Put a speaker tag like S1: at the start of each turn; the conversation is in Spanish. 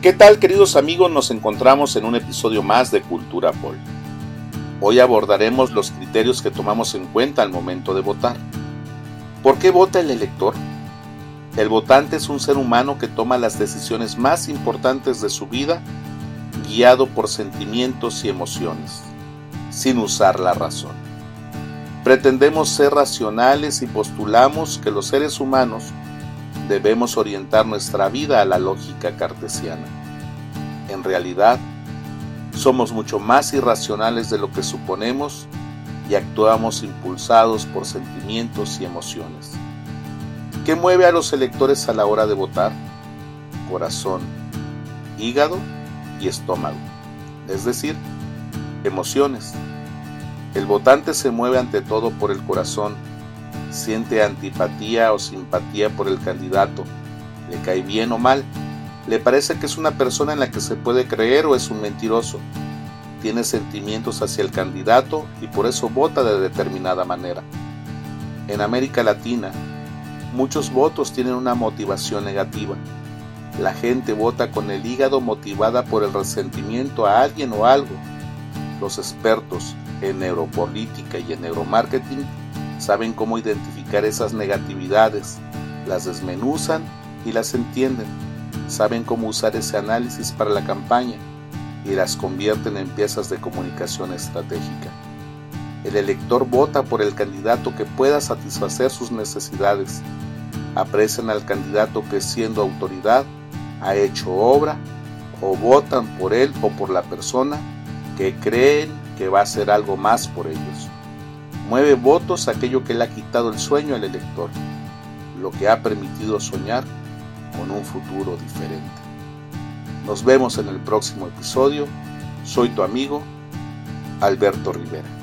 S1: ¿Qué tal queridos amigos? Nos encontramos en un episodio más de Cultura Pol. Hoy abordaremos los criterios que tomamos en cuenta al momento de votar. ¿Por qué vota el elector? El votante es un ser humano que toma las decisiones más importantes de su vida guiado por sentimientos y emociones, sin usar la razón. Pretendemos ser racionales y postulamos que los seres humanos debemos orientar nuestra vida a la lógica cartesiana. En realidad, somos mucho más irracionales de lo que suponemos y actuamos impulsados por sentimientos y emociones. ¿Qué mueve a los electores a la hora de votar? Corazón, hígado y estómago, es decir, emociones. El votante se mueve ante todo por el corazón siente antipatía o simpatía por el candidato, le cae bien o mal, le parece que es una persona en la que se puede creer o es un mentiroso, tiene sentimientos hacia el candidato y por eso vota de determinada manera. En América Latina, muchos votos tienen una motivación negativa. La gente vota con el hígado motivada por el resentimiento a alguien o algo. Los expertos en neuropolítica y en neuromarketing saben cómo identificar esas negatividades, las desmenuzan y las entienden, saben cómo usar ese análisis para la campaña y las convierten en piezas de comunicación estratégica. El elector vota por el candidato que pueda satisfacer sus necesidades. Aprecian al candidato que siendo autoridad ha hecho obra o votan por él o por la persona que creen que va a hacer algo más por ellos. Mueve votos aquello que le ha quitado el sueño al elector, lo que ha permitido soñar con un futuro diferente. Nos vemos en el próximo episodio. Soy tu amigo, Alberto Rivera.